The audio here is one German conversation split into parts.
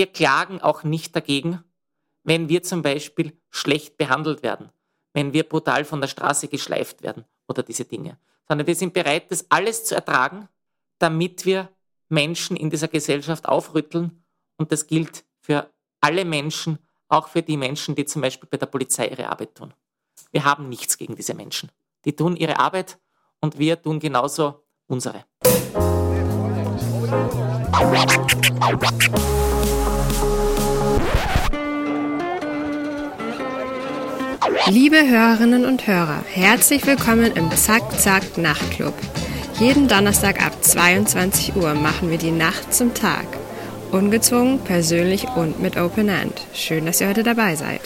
wir klagen auch nicht dagegen, wenn wir zum Beispiel schlecht behandelt werden, wenn wir brutal von der Straße geschleift werden oder diese Dinge, sondern wir sind bereit, das alles zu ertragen, damit wir Menschen in dieser Gesellschaft aufrütteln. Und das gilt für alle Menschen, auch für die Menschen, die zum Beispiel bei der Polizei ihre Arbeit tun. Wir haben nichts gegen diese Menschen. Die tun ihre Arbeit und wir tun genauso unsere. Liebe Hörerinnen und Hörer, herzlich willkommen im Zack Zack Nachtclub. Jeden Donnerstag ab 22 Uhr machen wir die Nacht zum Tag. Ungezwungen, persönlich und mit Open End. Schön, dass ihr heute dabei seid.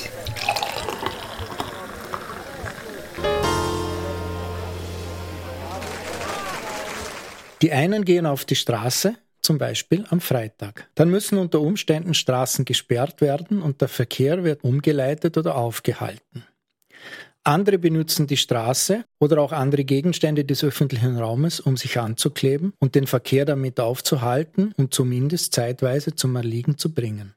Die einen gehen auf die Straße, zum Beispiel am Freitag. Dann müssen unter Umständen Straßen gesperrt werden und der Verkehr wird umgeleitet oder aufgehalten. Andere benutzen die Straße oder auch andere Gegenstände des öffentlichen Raumes, um sich anzukleben und den Verkehr damit aufzuhalten und zumindest zeitweise zum Erliegen zu bringen.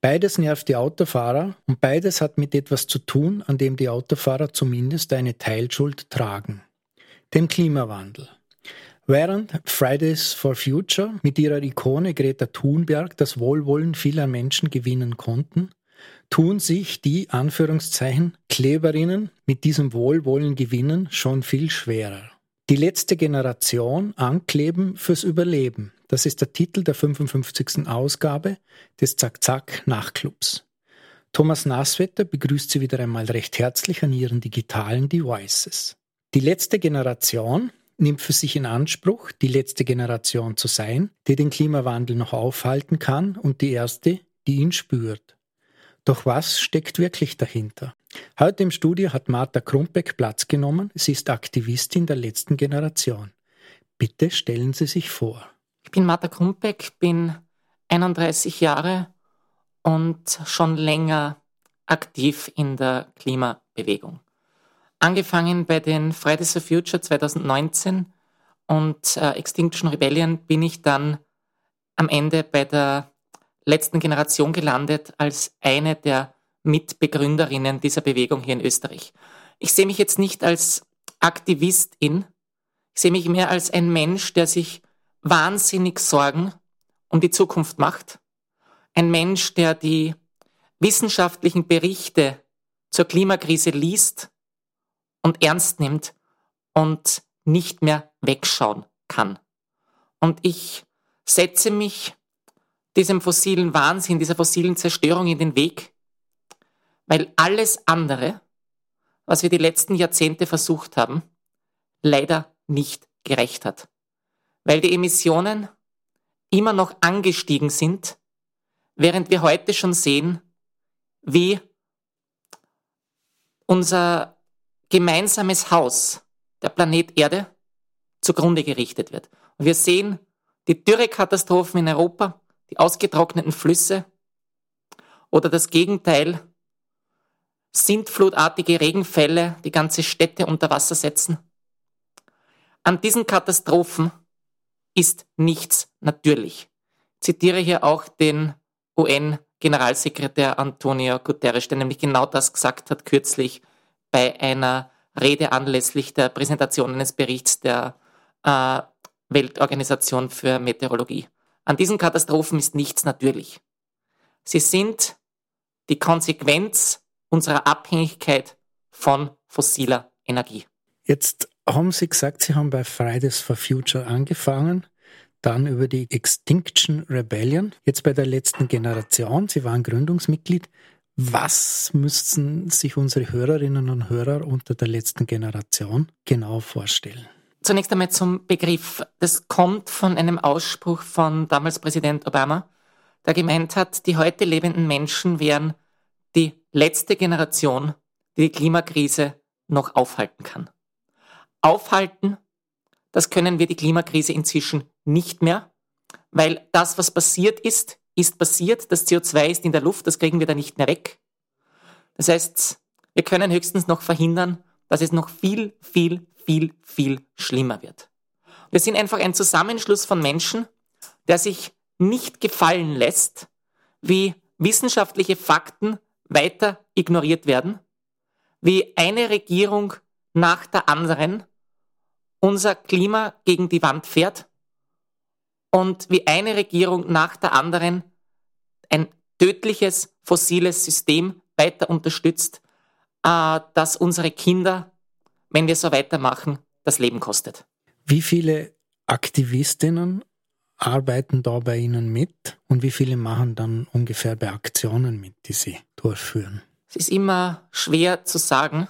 Beides nervt die Autofahrer und beides hat mit etwas zu tun, an dem die Autofahrer zumindest eine Teilschuld tragen. Dem Klimawandel. Während Fridays for Future mit ihrer Ikone Greta Thunberg das Wohlwollen vieler Menschen gewinnen konnten, tun sich die Anführungszeichen Kleberinnen mit diesem Wohlwollen gewinnen schon viel schwerer. Die letzte Generation ankleben fürs Überleben. Das ist der Titel der 55. Ausgabe des Zack-Zack Nachclubs. Thomas Naswetter begrüßt Sie wieder einmal recht herzlich an Ihren digitalen Devices. Die letzte Generation nimmt für sich in Anspruch, die letzte Generation zu sein, die den Klimawandel noch aufhalten kann und die erste, die ihn spürt. Doch was steckt wirklich dahinter? Heute im Studio hat Martha Krumbeck Platz genommen. Sie ist Aktivistin der letzten Generation. Bitte stellen Sie sich vor. Ich bin Martha Krumbeck, bin 31 Jahre und schon länger aktiv in der Klimabewegung. Angefangen bei den Fridays for Future 2019 und äh, Extinction Rebellion bin ich dann am Ende bei der letzten Generation gelandet als eine der Mitbegründerinnen dieser Bewegung hier in Österreich. Ich sehe mich jetzt nicht als Aktivistin, ich sehe mich mehr als ein Mensch, der sich wahnsinnig Sorgen um die Zukunft macht. Ein Mensch, der die wissenschaftlichen Berichte zur Klimakrise liest und ernst nimmt und nicht mehr wegschauen kann. Und ich setze mich diesem fossilen Wahnsinn, dieser fossilen Zerstörung in den Weg, weil alles andere, was wir die letzten Jahrzehnte versucht haben, leider nicht gerecht hat. Weil die Emissionen immer noch angestiegen sind, während wir heute schon sehen, wie unser gemeinsames Haus, der Planet Erde, zugrunde gerichtet wird. Und wir sehen die Dürrekatastrophen in Europa, die ausgetrockneten Flüsse oder das Gegenteil, sintflutartige Regenfälle, die ganze Städte unter Wasser setzen. An diesen Katastrophen ist nichts natürlich. Ich zitiere hier auch den UN-Generalsekretär Antonio Guterres, der nämlich genau das gesagt hat kürzlich bei einer Rede anlässlich der Präsentation eines Berichts der äh, Weltorganisation für Meteorologie. An diesen Katastrophen ist nichts natürlich. Sie sind die Konsequenz unserer Abhängigkeit von fossiler Energie. Jetzt haben Sie gesagt, Sie haben bei Fridays for Future angefangen, dann über die Extinction Rebellion, jetzt bei der letzten Generation. Sie waren Gründungsmitglied. Was müssten sich unsere Hörerinnen und Hörer unter der letzten Generation genau vorstellen? Zunächst einmal zum Begriff. Das kommt von einem Ausspruch von damals Präsident Obama, der gemeint hat, die heute lebenden Menschen wären die letzte Generation, die die Klimakrise noch aufhalten kann. Aufhalten, das können wir die Klimakrise inzwischen nicht mehr, weil das, was passiert ist, ist passiert. Das CO2 ist in der Luft, das kriegen wir da nicht mehr weg. Das heißt, wir können höchstens noch verhindern, dass es noch viel, viel, viel, viel schlimmer wird. Wir sind einfach ein Zusammenschluss von Menschen, der sich nicht gefallen lässt, wie wissenschaftliche Fakten weiter ignoriert werden, wie eine Regierung nach der anderen unser Klima gegen die Wand fährt und wie eine Regierung nach der anderen ein tödliches fossiles System weiter unterstützt, äh, das unsere Kinder, wenn wir so weitermachen, das Leben kostet. Wie viele Aktivistinnen arbeiten da bei Ihnen mit und wie viele machen dann ungefähr bei Aktionen mit, die Sie durchführen? Es ist immer schwer zu sagen,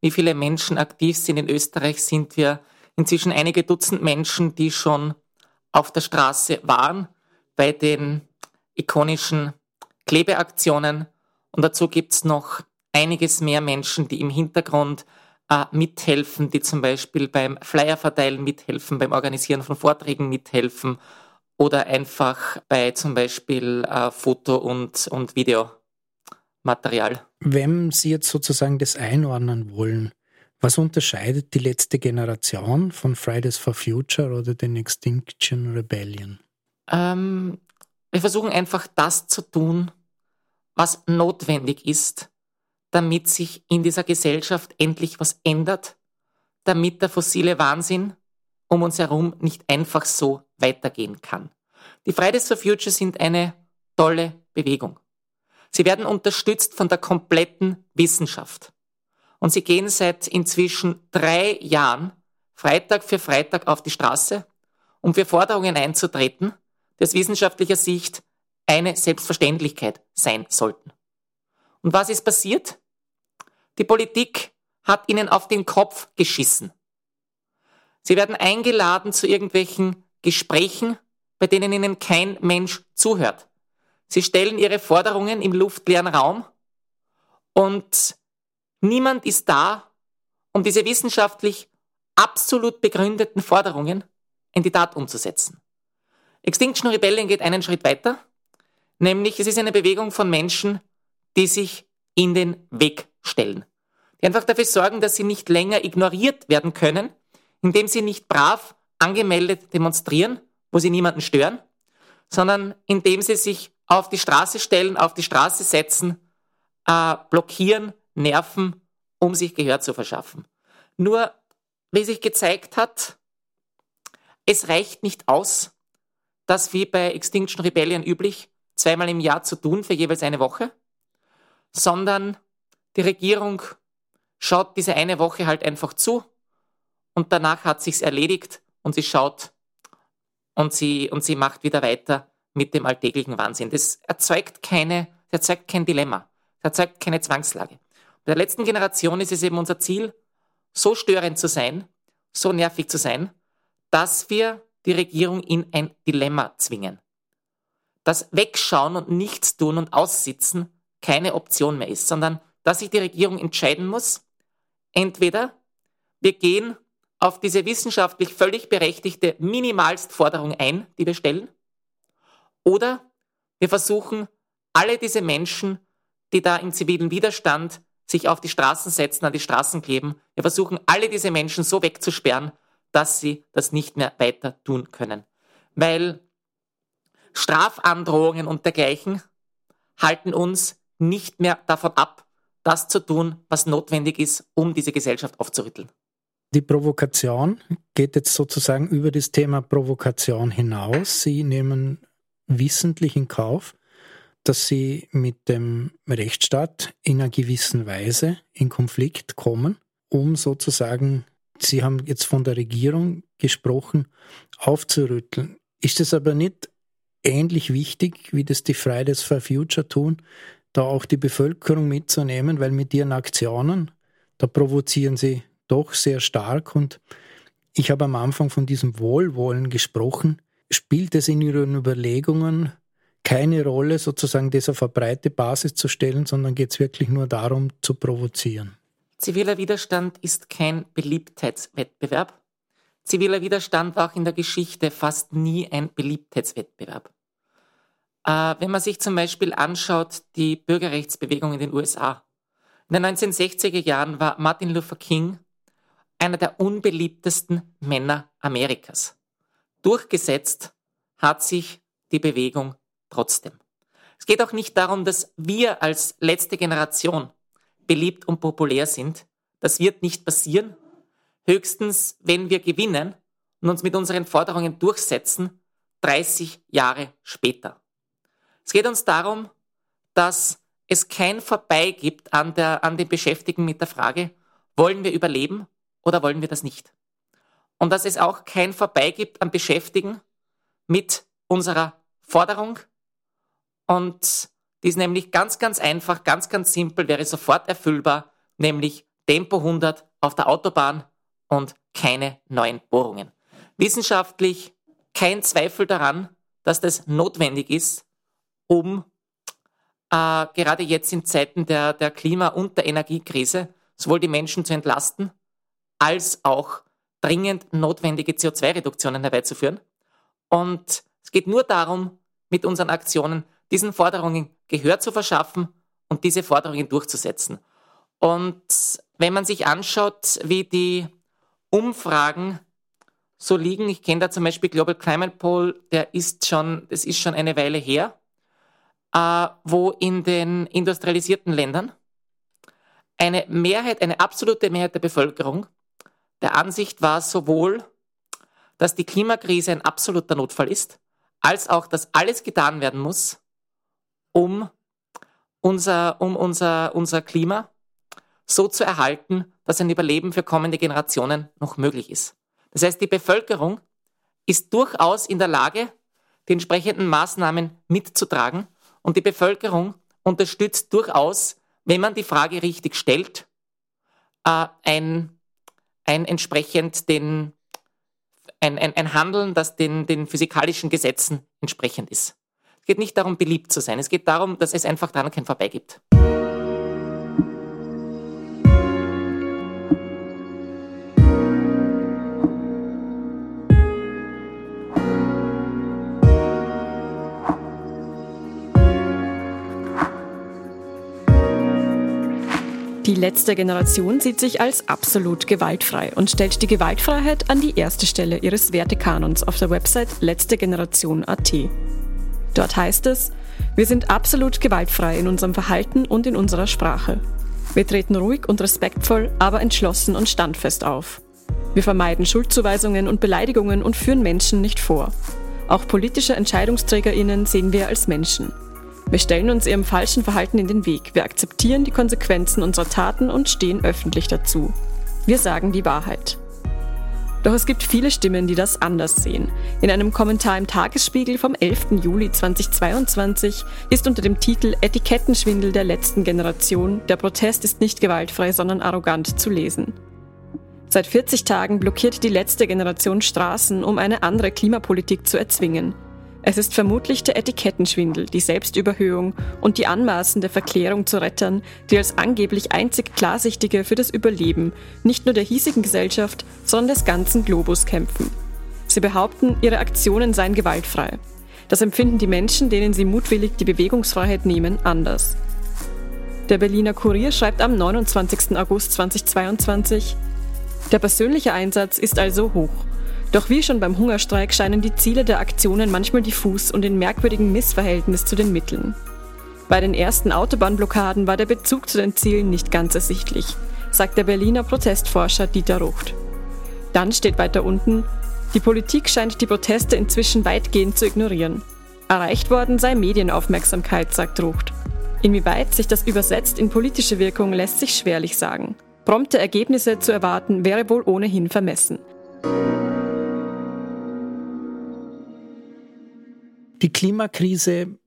wie viele Menschen aktiv sind. In Österreich sind wir inzwischen einige Dutzend Menschen, die schon auf der Straße waren bei den ikonischen Klebeaktionen. Und dazu gibt es noch einiges mehr Menschen, die im Hintergrund äh, mithelfen, die zum Beispiel beim Flyerverteilen mithelfen, beim Organisieren von Vorträgen mithelfen oder einfach bei zum Beispiel äh, Foto- und, und Videomaterial. Wenn Sie jetzt sozusagen das einordnen wollen, was unterscheidet die letzte Generation von Fridays for Future oder den Extinction Rebellion? Ähm, wir versuchen einfach das zu tun, was notwendig ist, damit sich in dieser Gesellschaft endlich was ändert, damit der fossile Wahnsinn um uns herum nicht einfach so weitergehen kann. Die Fridays for Future sind eine tolle Bewegung. Sie werden unterstützt von der kompletten Wissenschaft. Und sie gehen seit inzwischen drei Jahren Freitag für Freitag auf die Straße, um für Forderungen einzutreten, die aus wissenschaftlicher Sicht eine Selbstverständlichkeit sein sollten. Und was ist passiert? Die Politik hat ihnen auf den Kopf geschissen. Sie werden eingeladen zu irgendwelchen Gesprächen, bei denen ihnen kein Mensch zuhört. Sie stellen ihre Forderungen im luftleeren Raum und niemand ist da, um diese wissenschaftlich absolut begründeten Forderungen in die Tat umzusetzen. Extinction Rebellion geht einen Schritt weiter, nämlich es ist eine Bewegung von Menschen, die sich in den Weg stellen. Die einfach dafür sorgen, dass sie nicht länger ignoriert werden können, indem sie nicht brav angemeldet demonstrieren, wo sie niemanden stören, sondern indem sie sich auf die Straße stellen, auf die Straße setzen, äh, blockieren, nerven, um sich Gehör zu verschaffen. Nur, wie sich gezeigt hat, es reicht nicht aus, das wie bei Extinction Rebellion üblich zweimal im Jahr zu tun für jeweils eine Woche, sondern die Regierung schaut diese eine Woche halt einfach zu und danach hat sich's erledigt und sie schaut und sie, und sie macht wieder weiter mit dem alltäglichen Wahnsinn. Das erzeugt keine, das erzeugt kein Dilemma. Das erzeugt keine Zwangslage. Bei der letzten Generation ist es eben unser Ziel, so störend zu sein, so nervig zu sein, dass wir die Regierung in ein Dilemma zwingen. Dass Wegschauen und nichts tun und Aussitzen keine Option mehr ist, sondern dass sich die Regierung entscheiden muss, entweder wir gehen auf diese wissenschaftlich völlig berechtigte Minimalstforderung ein, die wir stellen, oder wir versuchen, alle diese Menschen, die da im zivilen Widerstand sich auf die Straßen setzen, an die Straßen kleben, wir versuchen, alle diese Menschen so wegzusperren, dass sie das nicht mehr weiter tun können. Weil Strafandrohungen und dergleichen halten uns nicht mehr davon ab, das zu tun, was notwendig ist, um diese Gesellschaft aufzurütteln. Die Provokation geht jetzt sozusagen über das Thema Provokation hinaus. Sie nehmen wissentlich in Kauf, dass Sie mit dem Rechtsstaat in einer gewissen Weise in Konflikt kommen, um sozusagen, Sie haben jetzt von der Regierung gesprochen, aufzurütteln. Ist es aber nicht ähnlich wichtig, wie das die Fridays for Future tun, da auch die Bevölkerung mitzunehmen, weil mit ihren Aktionen, da provozieren sie doch sehr stark und ich habe am Anfang von diesem Wohlwollen gesprochen. Spielt es in Ihren Überlegungen keine Rolle, sozusagen das auf eine breite Basis zu stellen, sondern geht es wirklich nur darum, zu provozieren? Ziviler Widerstand ist kein Beliebtheitswettbewerb. Ziviler Widerstand war auch in der Geschichte fast nie ein Beliebtheitswettbewerb. Äh, wenn man sich zum Beispiel anschaut, die Bürgerrechtsbewegung in den USA. In den 1960er Jahren war Martin Luther King einer der unbeliebtesten Männer Amerikas. Durchgesetzt hat sich die Bewegung trotzdem. Es geht auch nicht darum, dass wir als letzte Generation beliebt und populär sind. Das wird nicht passieren. Höchstens, wenn wir gewinnen und uns mit unseren Forderungen durchsetzen, 30 Jahre später. Es geht uns darum, dass es kein Vorbei gibt an, der, an den Beschäftigten mit der Frage, wollen wir überleben oder wollen wir das nicht? Und dass es auch kein Vorbei gibt an Beschäftigen mit unserer Forderung. Und die ist nämlich ganz, ganz einfach, ganz, ganz simpel, wäre sofort erfüllbar, nämlich Tempo 100 auf der Autobahn und keine neuen Bohrungen. Wissenschaftlich kein Zweifel daran, dass das notwendig ist, um äh, gerade jetzt in Zeiten der, der Klima- und der Energiekrise sowohl die Menschen zu entlasten, als auch dringend notwendige CO2-Reduktionen herbeizuführen. Und es geht nur darum, mit unseren Aktionen diesen Forderungen Gehör zu verschaffen und diese Forderungen durchzusetzen. Und wenn man sich anschaut, wie die Umfragen so liegen, ich kenne da zum Beispiel Global Climate Poll, der ist schon, das ist schon eine Weile her, äh, wo in den industrialisierten Ländern eine Mehrheit, eine absolute Mehrheit der Bevölkerung der Ansicht war sowohl, dass die Klimakrise ein absoluter Notfall ist, als auch, dass alles getan werden muss, um unser, um unser, unser Klima so zu erhalten, dass ein Überleben für kommende Generationen noch möglich ist. Das heißt, die Bevölkerung ist durchaus in der Lage, die entsprechenden Maßnahmen mitzutragen und die Bevölkerung unterstützt durchaus, wenn man die Frage richtig stellt, äh, ein, ein entsprechend den, ein, ein, ein Handeln, das den, den physikalischen Gesetzen entsprechend ist. Es geht nicht darum, beliebt zu sein. Es geht darum, dass es einfach daran kein Vorbei gibt. Letzte Generation sieht sich als absolut gewaltfrei und stellt die Gewaltfreiheit an die erste Stelle ihres Wertekanons auf der Website letztegeneration.at. Dort heißt es, wir sind absolut gewaltfrei in unserem Verhalten und in unserer Sprache. Wir treten ruhig und respektvoll, aber entschlossen und standfest auf. Wir vermeiden Schuldzuweisungen und Beleidigungen und führen Menschen nicht vor. Auch politische EntscheidungsträgerInnen sehen wir als Menschen. Wir stellen uns ihrem falschen Verhalten in den Weg. Wir akzeptieren die Konsequenzen unserer Taten und stehen öffentlich dazu. Wir sagen die Wahrheit. Doch es gibt viele Stimmen, die das anders sehen. In einem Kommentar im Tagesspiegel vom 11. Juli 2022 ist unter dem Titel Etikettenschwindel der letzten Generation Der Protest ist nicht gewaltfrei, sondern arrogant zu lesen. Seit 40 Tagen blockiert die letzte Generation Straßen, um eine andere Klimapolitik zu erzwingen. Es ist vermutlich der Etikettenschwindel, die Selbstüberhöhung und die anmaßende Verklärung zu Rettern, die als angeblich einzig Klarsichtige für das Überleben nicht nur der hiesigen Gesellschaft, sondern des ganzen Globus kämpfen. Sie behaupten, ihre Aktionen seien gewaltfrei. Das empfinden die Menschen, denen sie mutwillig die Bewegungsfreiheit nehmen, anders. Der Berliner Kurier schreibt am 29. August 2022, der persönliche Einsatz ist also hoch. Doch wie schon beim Hungerstreik scheinen die Ziele der Aktionen manchmal diffus und in merkwürdigem Missverhältnis zu den Mitteln. Bei den ersten Autobahnblockaden war der Bezug zu den Zielen nicht ganz ersichtlich, sagt der Berliner Protestforscher Dieter Rucht. Dann steht weiter unten, die Politik scheint die Proteste inzwischen weitgehend zu ignorieren. Erreicht worden sei Medienaufmerksamkeit, sagt Rucht. Inwieweit sich das übersetzt in politische Wirkung, lässt sich schwerlich sagen. Prompte Ergebnisse zu erwarten, wäre wohl ohnehin vermessen. Die Klimakrise,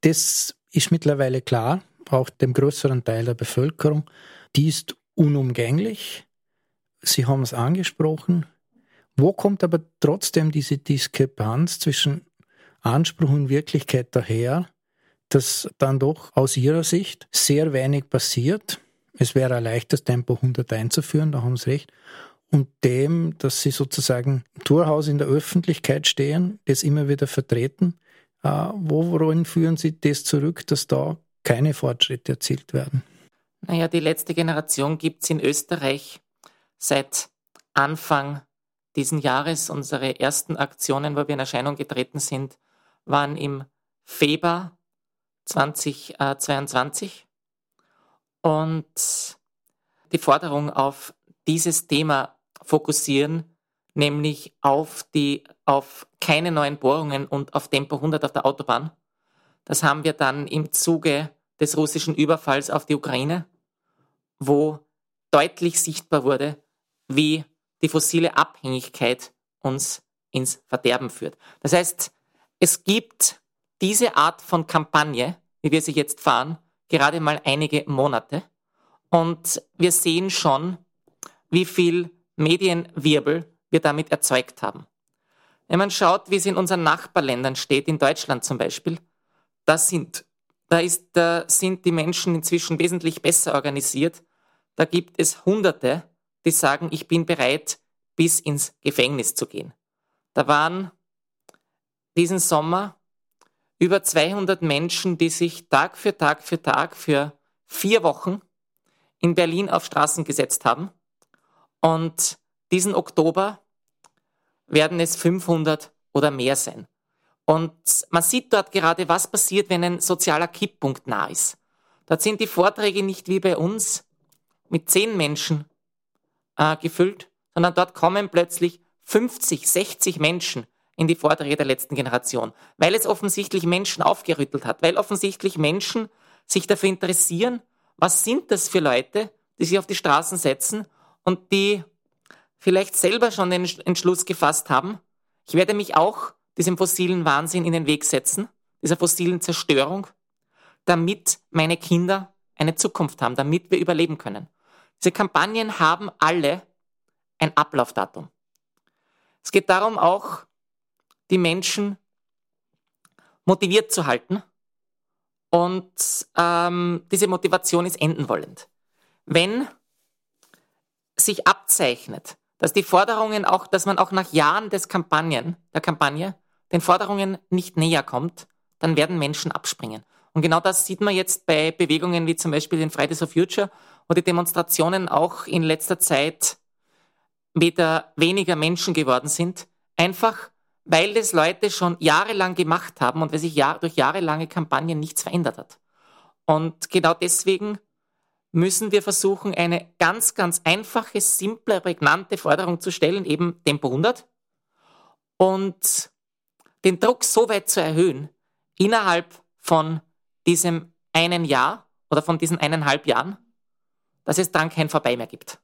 das ist mittlerweile klar, auch dem größeren Teil der Bevölkerung, die ist unumgänglich. Sie haben es angesprochen. Wo kommt aber trotzdem diese Diskrepanz zwischen Anspruch und Wirklichkeit daher, dass dann doch aus Ihrer Sicht sehr wenig passiert? Es wäre leicht, das Tempo 100 einzuführen, da haben Sie recht und dem, dass sie sozusagen Torhaus in der Öffentlichkeit stehen, das immer wieder vertreten. Äh, worin führen Sie das zurück, dass da keine Fortschritte erzielt werden? Naja, die letzte Generation gibt es in Österreich seit Anfang diesen Jahres. Unsere ersten Aktionen, wo wir in Erscheinung getreten sind, waren im Februar 2022 und die Forderung auf dieses Thema fokussieren, nämlich auf die, auf keine neuen Bohrungen und auf Tempo 100 auf der Autobahn. Das haben wir dann im Zuge des russischen Überfalls auf die Ukraine, wo deutlich sichtbar wurde, wie die fossile Abhängigkeit uns ins Verderben führt. Das heißt, es gibt diese Art von Kampagne, wie wir sie jetzt fahren, gerade mal einige Monate. Und wir sehen schon, wie viel Medienwirbel wir damit erzeugt haben. Wenn man schaut, wie es in unseren Nachbarländern steht, in Deutschland zum Beispiel, da sind, da ist, da sind die Menschen inzwischen wesentlich besser organisiert. Da gibt es Hunderte, die sagen, ich bin bereit, bis ins Gefängnis zu gehen. Da waren diesen Sommer über 200 Menschen, die sich Tag für Tag für Tag für vier Wochen in Berlin auf Straßen gesetzt haben. Und diesen Oktober werden es 500 oder mehr sein. Und man sieht dort gerade, was passiert, wenn ein sozialer Kipppunkt nah ist. Dort sind die Vorträge nicht wie bei uns mit zehn Menschen äh, gefüllt, sondern dort kommen plötzlich 50, 60 Menschen in die Vorträge der letzten Generation, weil es offensichtlich Menschen aufgerüttelt hat, weil offensichtlich Menschen sich dafür interessieren, was sind das für Leute, die sich auf die Straßen setzen und die vielleicht selber schon den Entschluss gefasst haben, ich werde mich auch diesem fossilen Wahnsinn in den Weg setzen, dieser fossilen Zerstörung, damit meine Kinder eine Zukunft haben, damit wir überleben können. Diese Kampagnen haben alle ein Ablaufdatum. Es geht darum auch, die Menschen motiviert zu halten und ähm, diese Motivation ist enden wollend. Wenn sich abzeichnet, dass die Forderungen auch, dass man auch nach Jahren des Kampagnen, der Kampagne den Forderungen nicht näher kommt, dann werden Menschen abspringen. Und genau das sieht man jetzt bei Bewegungen wie zum Beispiel den Fridays for Future, wo die Demonstrationen auch in letzter Zeit wieder weniger Menschen geworden sind, einfach weil das Leute schon jahrelang gemacht haben und weil sich durch jahrelange Kampagnen nichts verändert hat. Und genau deswegen müssen wir versuchen, eine ganz, ganz einfache, simple, prägnante Forderung zu stellen, eben Tempo 100, und den Druck so weit zu erhöhen, innerhalb von diesem einen Jahr oder von diesen eineinhalb Jahren, dass es dann kein Vorbei mehr gibt.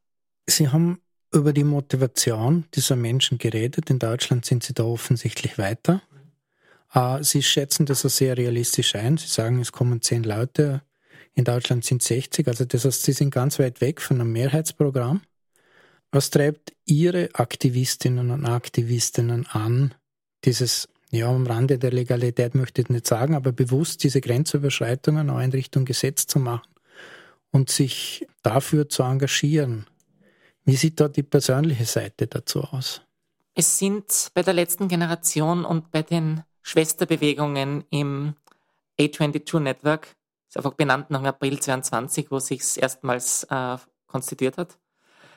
Sie haben über die Motivation dieser Menschen geredet. In Deutschland sind Sie da offensichtlich weiter. Äh, Sie schätzen das sehr realistisch ein. Sie sagen, es kommen zehn Leute. In Deutschland sind 60. Also das heißt, Sie sind ganz weit weg von einem Mehrheitsprogramm. Was treibt Ihre Aktivistinnen und Aktivistinnen an, dieses, ja, am Rande der Legalität möchte ich nicht sagen, aber bewusst diese Grenzüberschreitungen auch in Richtung Gesetz zu machen und sich dafür zu engagieren? Wie sieht da die persönliche Seite dazu aus? Es sind bei der letzten Generation und bei den Schwesterbewegungen im A22 Network, ist einfach benannt nach April 22, wo sich es erstmals äh, konstituiert hat,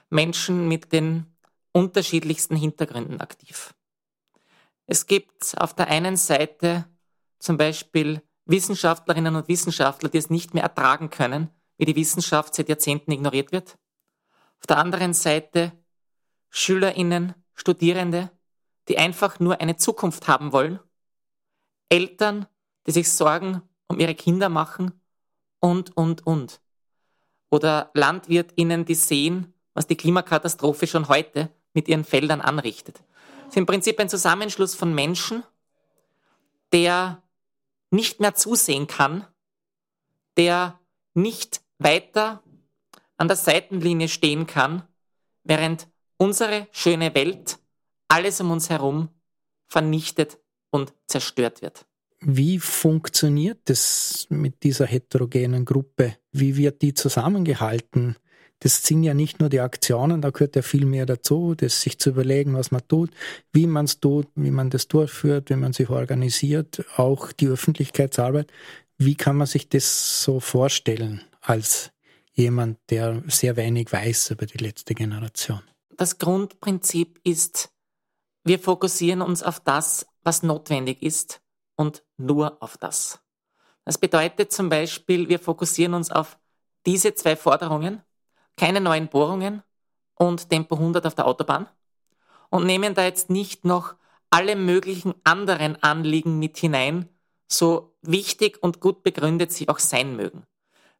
Menschen mit den unterschiedlichsten Hintergründen aktiv. Es gibt auf der einen Seite zum Beispiel Wissenschaftlerinnen und Wissenschaftler, die es nicht mehr ertragen können, wie die Wissenschaft seit Jahrzehnten ignoriert wird. Auf der anderen Seite Schülerinnen, Studierende, die einfach nur eine Zukunft haben wollen. Eltern, die sich Sorgen um ihre Kinder machen und, und, und. Oder Landwirtinnen, die sehen, was die Klimakatastrophe schon heute mit ihren Feldern anrichtet. Es ist im Prinzip ein Zusammenschluss von Menschen, der nicht mehr zusehen kann, der nicht weiter an der Seitenlinie stehen kann, während unsere schöne Welt, alles um uns herum, vernichtet und zerstört wird. Wie funktioniert das mit dieser heterogenen Gruppe? Wie wird die zusammengehalten? Das sind ja nicht nur die Aktionen, da gehört ja viel mehr dazu, das sich zu überlegen, was man tut, wie man es tut, wie man das durchführt, wie man sich organisiert, auch die Öffentlichkeitsarbeit. Wie kann man sich das so vorstellen als jemand, der sehr wenig weiß über die letzte Generation. Das Grundprinzip ist, wir fokussieren uns auf das, was notwendig ist und nur auf das. Das bedeutet zum Beispiel, wir fokussieren uns auf diese zwei Forderungen, keine neuen Bohrungen und Tempo 100 auf der Autobahn und nehmen da jetzt nicht noch alle möglichen anderen Anliegen mit hinein, so wichtig und gut begründet sie auch sein mögen.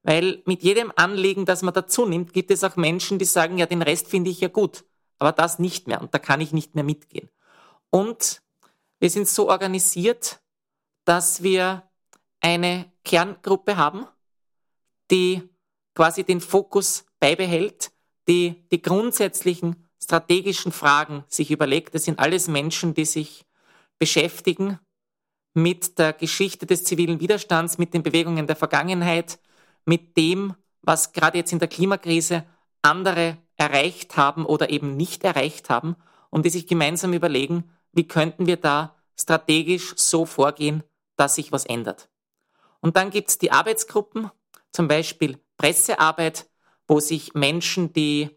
Weil mit jedem Anliegen, das man dazu nimmt, gibt es auch Menschen, die sagen, ja, den Rest finde ich ja gut, aber das nicht mehr und da kann ich nicht mehr mitgehen. Und wir sind so organisiert, dass wir eine Kerngruppe haben, die quasi den Fokus beibehält, die die grundsätzlichen strategischen Fragen sich überlegt. Das sind alles Menschen, die sich beschäftigen mit der Geschichte des zivilen Widerstands, mit den Bewegungen der Vergangenheit, mit dem, was gerade jetzt in der Klimakrise andere erreicht haben oder eben nicht erreicht haben und die sich gemeinsam überlegen, wie könnten wir da strategisch so vorgehen, dass sich was ändert. Und dann gibt's die Arbeitsgruppen, zum Beispiel Pressearbeit, wo sich Menschen, die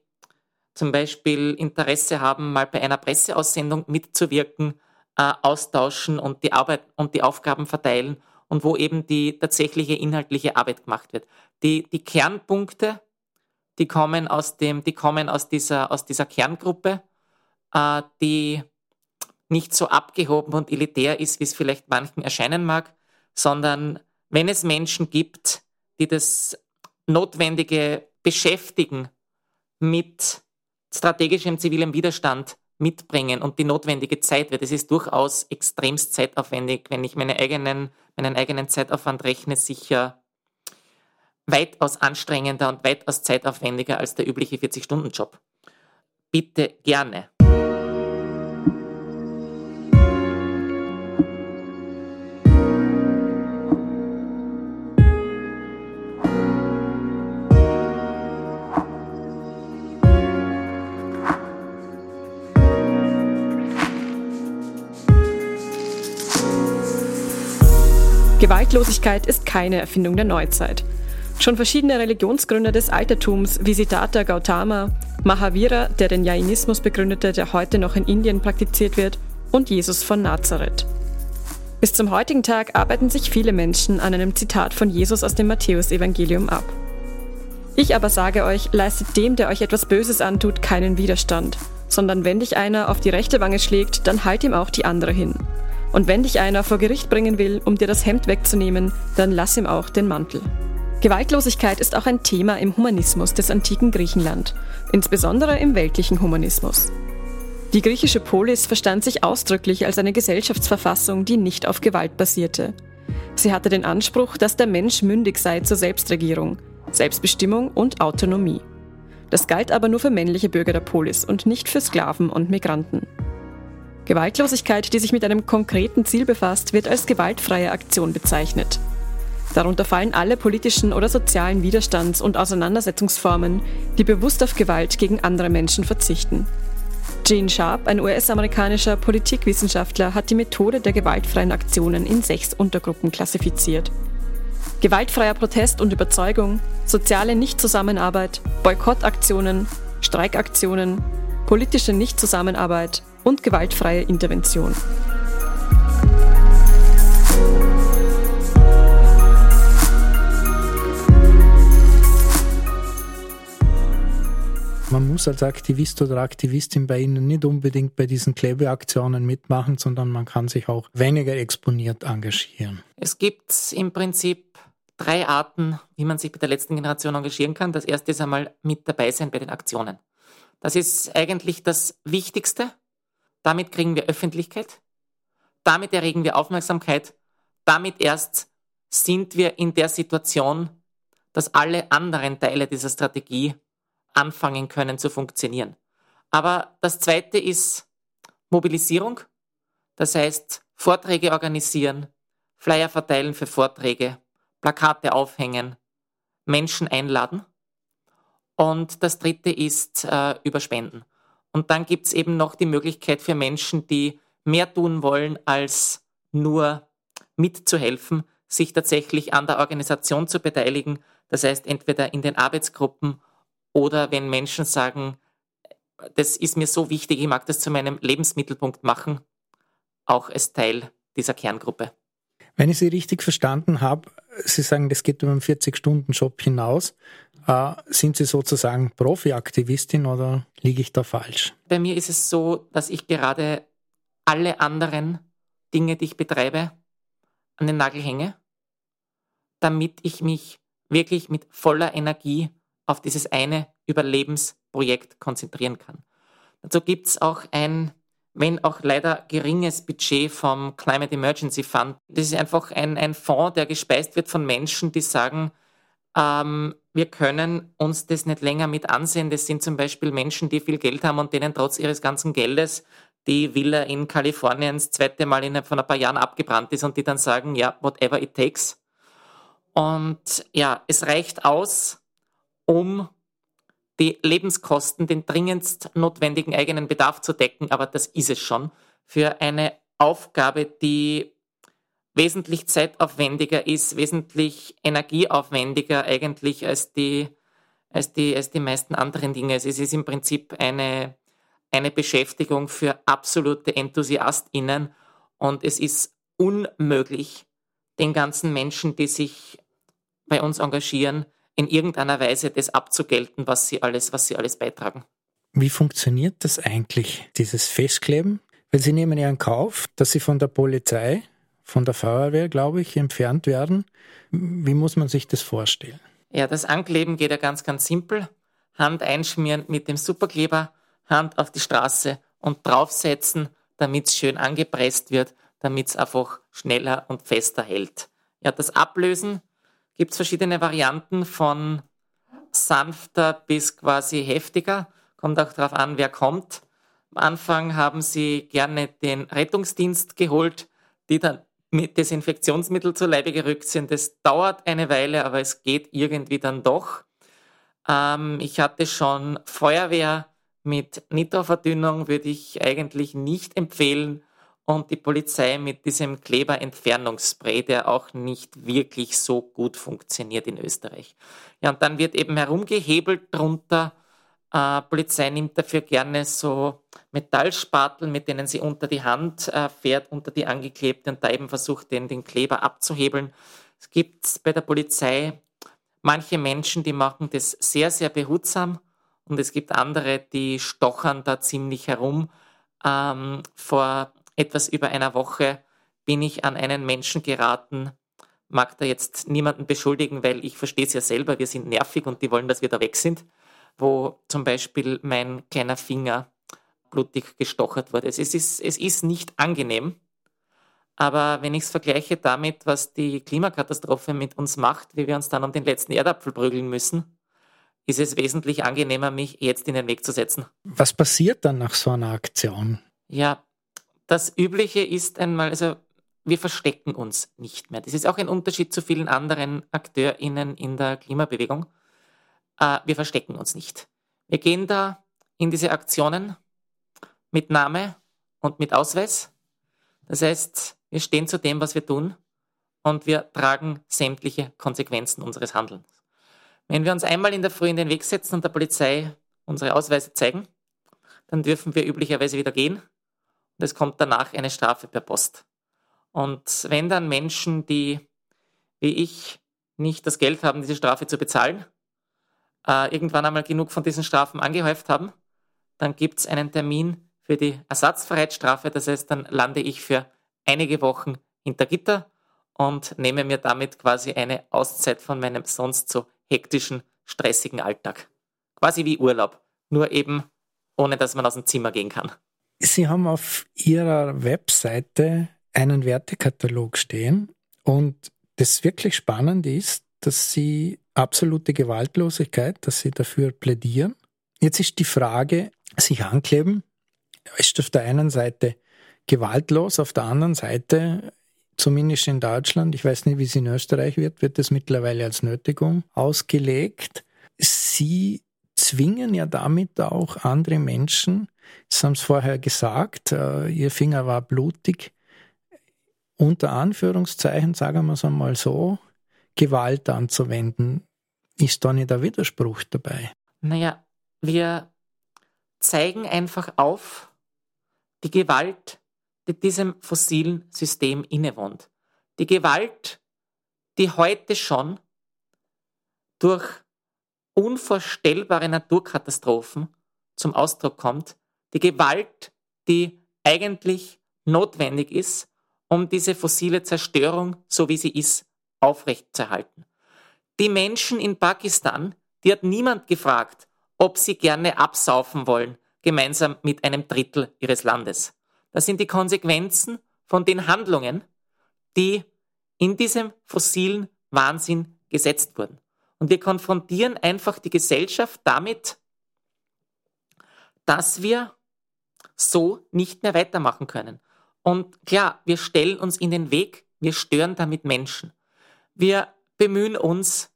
zum Beispiel Interesse haben, mal bei einer Presseaussendung mitzuwirken, äh, austauschen und die Arbeit und die Aufgaben verteilen und wo eben die tatsächliche inhaltliche Arbeit gemacht wird. Die, die Kernpunkte, die kommen aus dem, die kommen aus dieser, aus dieser Kerngruppe, äh, die nicht so abgehoben und elitär ist, wie es vielleicht manchen erscheinen mag, sondern wenn es Menschen gibt, die das notwendige Beschäftigen mit strategischem zivilem Widerstand mitbringen und die notwendige Zeit wird. Es ist durchaus extremst zeitaufwendig, wenn ich meine eigenen, meinen eigenen Zeitaufwand rechne, sicher weitaus anstrengender und weitaus zeitaufwendiger als der übliche 40-Stunden-Job. Bitte gerne. Gewaltlosigkeit ist keine Erfindung der Neuzeit. Schon verschiedene Religionsgründer des Altertums wie Siddhartha Gautama, Mahavira, der den Jainismus begründete, der heute noch in Indien praktiziert wird, und Jesus von Nazareth. Bis zum heutigen Tag arbeiten sich viele Menschen an einem Zitat von Jesus aus dem Matthäusevangelium ab. Ich aber sage euch, leistet dem, der euch etwas Böses antut, keinen Widerstand, sondern wenn dich einer auf die rechte Wange schlägt, dann halt ihm auch die andere hin. Und wenn dich einer vor Gericht bringen will, um dir das Hemd wegzunehmen, dann lass ihm auch den Mantel. Gewaltlosigkeit ist auch ein Thema im Humanismus des antiken Griechenland, insbesondere im weltlichen Humanismus. Die griechische Polis verstand sich ausdrücklich als eine Gesellschaftsverfassung, die nicht auf Gewalt basierte. Sie hatte den Anspruch, dass der Mensch mündig sei zur Selbstregierung, Selbstbestimmung und Autonomie. Das galt aber nur für männliche Bürger der Polis und nicht für Sklaven und Migranten. Gewaltlosigkeit, die sich mit einem konkreten Ziel befasst, wird als gewaltfreie Aktion bezeichnet. Darunter fallen alle politischen oder sozialen Widerstands- und Auseinandersetzungsformen, die bewusst auf Gewalt gegen andere Menschen verzichten. Gene Sharp, ein US-amerikanischer Politikwissenschaftler, hat die Methode der gewaltfreien Aktionen in sechs Untergruppen klassifiziert. Gewaltfreier Protest und Überzeugung, soziale Nichtzusammenarbeit, Boykottaktionen, Streikaktionen, politische Nichtzusammenarbeit und gewaltfreie Intervention. Man muss als Aktivist oder Aktivistin bei Ihnen nicht unbedingt bei diesen Klebeaktionen mitmachen, sondern man kann sich auch weniger exponiert engagieren. Es gibt im Prinzip drei Arten, wie man sich bei der letzten Generation engagieren kann. Das erste ist einmal mit dabei sein bei den Aktionen. Das ist eigentlich das Wichtigste. Damit kriegen wir Öffentlichkeit. Damit erregen wir Aufmerksamkeit. Damit erst sind wir in der Situation, dass alle anderen Teile dieser Strategie anfangen können zu funktionieren. Aber das zweite ist Mobilisierung. Das heißt, Vorträge organisieren, Flyer verteilen für Vorträge, Plakate aufhängen, Menschen einladen. Und das dritte ist äh, Überspenden. Und dann gibt es eben noch die Möglichkeit für Menschen, die mehr tun wollen, als nur mitzuhelfen, sich tatsächlich an der Organisation zu beteiligen. Das heißt, entweder in den Arbeitsgruppen oder wenn Menschen sagen, das ist mir so wichtig, ich mag das zu meinem Lebensmittelpunkt machen, auch als Teil dieser Kerngruppe. Wenn ich Sie richtig verstanden habe, Sie sagen, das geht über einen 40-Stunden-Job hinaus. Äh, sind Sie sozusagen Profi-Aktivistin oder liege ich da falsch? Bei mir ist es so, dass ich gerade alle anderen Dinge, die ich betreibe, an den Nagel hänge, damit ich mich wirklich mit voller Energie auf dieses eine Überlebensprojekt konzentrieren kann. Dazu gibt es auch ein, wenn auch leider geringes Budget vom Climate Emergency Fund. Das ist einfach ein, ein Fonds, der gespeist wird von Menschen, die sagen, ähm, wir können uns das nicht länger mit ansehen. Das sind zum Beispiel Menschen, die viel Geld haben und denen trotz ihres ganzen Geldes die Villa in Kalifornien das zweite Mal innerhalb von ein paar Jahren abgebrannt ist und die dann sagen, ja, whatever it takes. Und ja, es reicht aus, um die Lebenskosten, den dringendst notwendigen eigenen Bedarf zu decken, aber das ist es schon, für eine Aufgabe, die wesentlich zeitaufwendiger ist, wesentlich energieaufwendiger eigentlich als die, als die, als die meisten anderen Dinge. Es ist im Prinzip eine, eine Beschäftigung für absolute EnthusiastInnen und es ist unmöglich, den ganzen Menschen, die sich bei uns engagieren, in irgendeiner Weise das abzugelten, was sie alles, was sie alles beitragen. Wie funktioniert das eigentlich, dieses Festkleben? Weil Sie nehmen ja in Kauf, dass Sie von der Polizei, von der Feuerwehr, glaube ich, entfernt werden. Wie muss man sich das vorstellen? Ja, das Ankleben geht ja ganz, ganz simpel. Hand einschmieren mit dem Superkleber, Hand auf die Straße und draufsetzen, damit es schön angepresst wird, damit es einfach schneller und fester hält. Ja, das Ablösen gibt es verschiedene Varianten von sanfter bis quasi heftiger. Kommt auch darauf an, wer kommt. Am Anfang haben sie gerne den Rettungsdienst geholt, die dann mit Desinfektionsmittel zu Leibe gerückt sind. Das dauert eine Weile, aber es geht irgendwie dann doch. Ähm, ich hatte schon Feuerwehr mit Nitroverdünnung, würde ich eigentlich nicht empfehlen und die Polizei mit diesem Kleberentfernungsspray, der auch nicht wirklich so gut funktioniert in Österreich. Ja, und dann wird eben herumgehebelt drunter. Äh, Polizei nimmt dafür gerne so Metallspatel, mit denen sie unter die Hand äh, fährt, unter die angeklebte und da eben versucht, den, den Kleber abzuhebeln. Es gibt bei der Polizei manche Menschen, die machen das sehr, sehr behutsam und es gibt andere, die stochern da ziemlich herum. Ähm, vor etwas über einer Woche bin ich an einen Menschen geraten, mag da jetzt niemanden beschuldigen, weil ich verstehe es ja selber, wir sind nervig und die wollen, dass wir da weg sind, wo zum Beispiel mein kleiner Finger blutig gestochert wurde. Es ist, es ist nicht angenehm, aber wenn ich es vergleiche damit, was die Klimakatastrophe mit uns macht, wie wir uns dann um den letzten Erdapfel prügeln müssen, ist es wesentlich angenehmer, mich jetzt in den Weg zu setzen. Was passiert dann nach so einer Aktion? Ja, das Übliche ist einmal, also wir verstecken uns nicht mehr. Das ist auch ein Unterschied zu vielen anderen AkteurInnen in der Klimabewegung. Äh, wir verstecken uns nicht. Wir gehen da in diese Aktionen mit Name und mit Ausweis. Das heißt, wir stehen zu dem, was wir tun und wir tragen sämtliche Konsequenzen unseres Handelns. Wenn wir uns einmal in der Früh in den Weg setzen und der Polizei unsere Ausweise zeigen, dann dürfen wir üblicherweise wieder gehen und es kommt danach eine Strafe per Post. Und wenn dann Menschen, die wie ich nicht das Geld haben, diese Strafe zu bezahlen, äh, irgendwann einmal genug von diesen Strafen angehäuft haben, dann gibt es einen Termin für die Ersatzfreiheitsstrafe. Das heißt, dann lande ich für einige Wochen hinter Gitter und nehme mir damit quasi eine Auszeit von meinem sonst so hektischen, stressigen Alltag. Quasi wie Urlaub, nur eben ohne dass man aus dem Zimmer gehen kann. Sie haben auf Ihrer Webseite einen Wertekatalog stehen und das wirklich Spannende ist, dass Sie absolute Gewaltlosigkeit, dass Sie dafür plädieren. Jetzt ist die Frage, sich ankleben, ist auf der einen Seite gewaltlos, auf der anderen Seite, zumindest in Deutschland, ich weiß nicht, wie es in Österreich wird, wird das mittlerweile als Nötigung ausgelegt. Sie zwingen ja damit auch andere Menschen, Sie haben es vorher gesagt, äh, Ihr Finger war blutig, unter Anführungszeichen, sagen wir es einmal so, Gewalt anzuwenden. Ist da nicht der Widerspruch dabei? Naja, wir zeigen einfach auf die Gewalt, die diesem fossilen System innewohnt. Die Gewalt, die heute schon durch unvorstellbare Naturkatastrophen zum Ausdruck kommt, die Gewalt, die eigentlich notwendig ist, um diese fossile Zerstörung, so wie sie ist, aufrechtzuerhalten. Die Menschen in Pakistan, die hat niemand gefragt, ob sie gerne absaufen wollen, gemeinsam mit einem Drittel ihres Landes. Das sind die Konsequenzen von den Handlungen, die in diesem fossilen Wahnsinn gesetzt wurden. Und wir konfrontieren einfach die Gesellschaft damit, dass wir so nicht mehr weitermachen können. Und klar, wir stellen uns in den Weg, wir stören damit Menschen. Wir bemühen uns,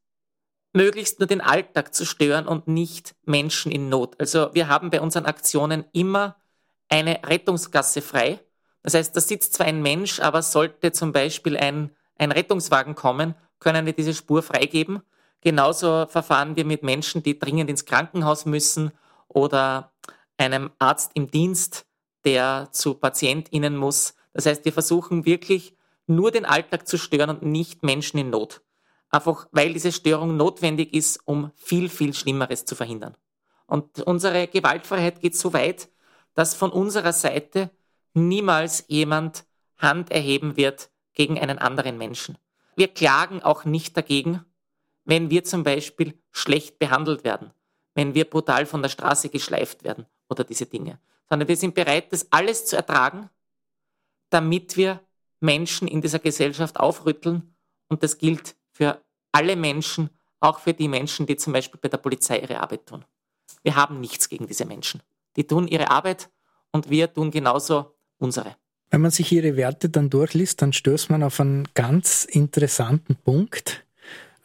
möglichst nur den Alltag zu stören und nicht Menschen in Not. Also wir haben bei unseren Aktionen immer eine Rettungsgasse frei. Das heißt, da sitzt zwar ein Mensch, aber sollte zum Beispiel ein, ein Rettungswagen kommen, können wir diese Spur freigeben. Genauso verfahren wir mit Menschen, die dringend ins Krankenhaus müssen oder einem Arzt im Dienst, der zu PatientInnen muss. Das heißt, wir versuchen wirklich nur den Alltag zu stören und nicht Menschen in Not. Einfach weil diese Störung notwendig ist, um viel, viel Schlimmeres zu verhindern. Und unsere Gewaltfreiheit geht so weit, dass von unserer Seite niemals jemand Hand erheben wird gegen einen anderen Menschen. Wir klagen auch nicht dagegen, wenn wir zum Beispiel schlecht behandelt werden, wenn wir brutal von der Straße geschleift werden oder diese Dinge, sondern wir sind bereit, das alles zu ertragen, damit wir Menschen in dieser Gesellschaft aufrütteln und das gilt für alle Menschen, auch für die Menschen, die zum Beispiel bei der Polizei ihre Arbeit tun. Wir haben nichts gegen diese Menschen. Die tun ihre Arbeit und wir tun genauso unsere. Wenn man sich ihre Werte dann durchliest, dann stößt man auf einen ganz interessanten Punkt.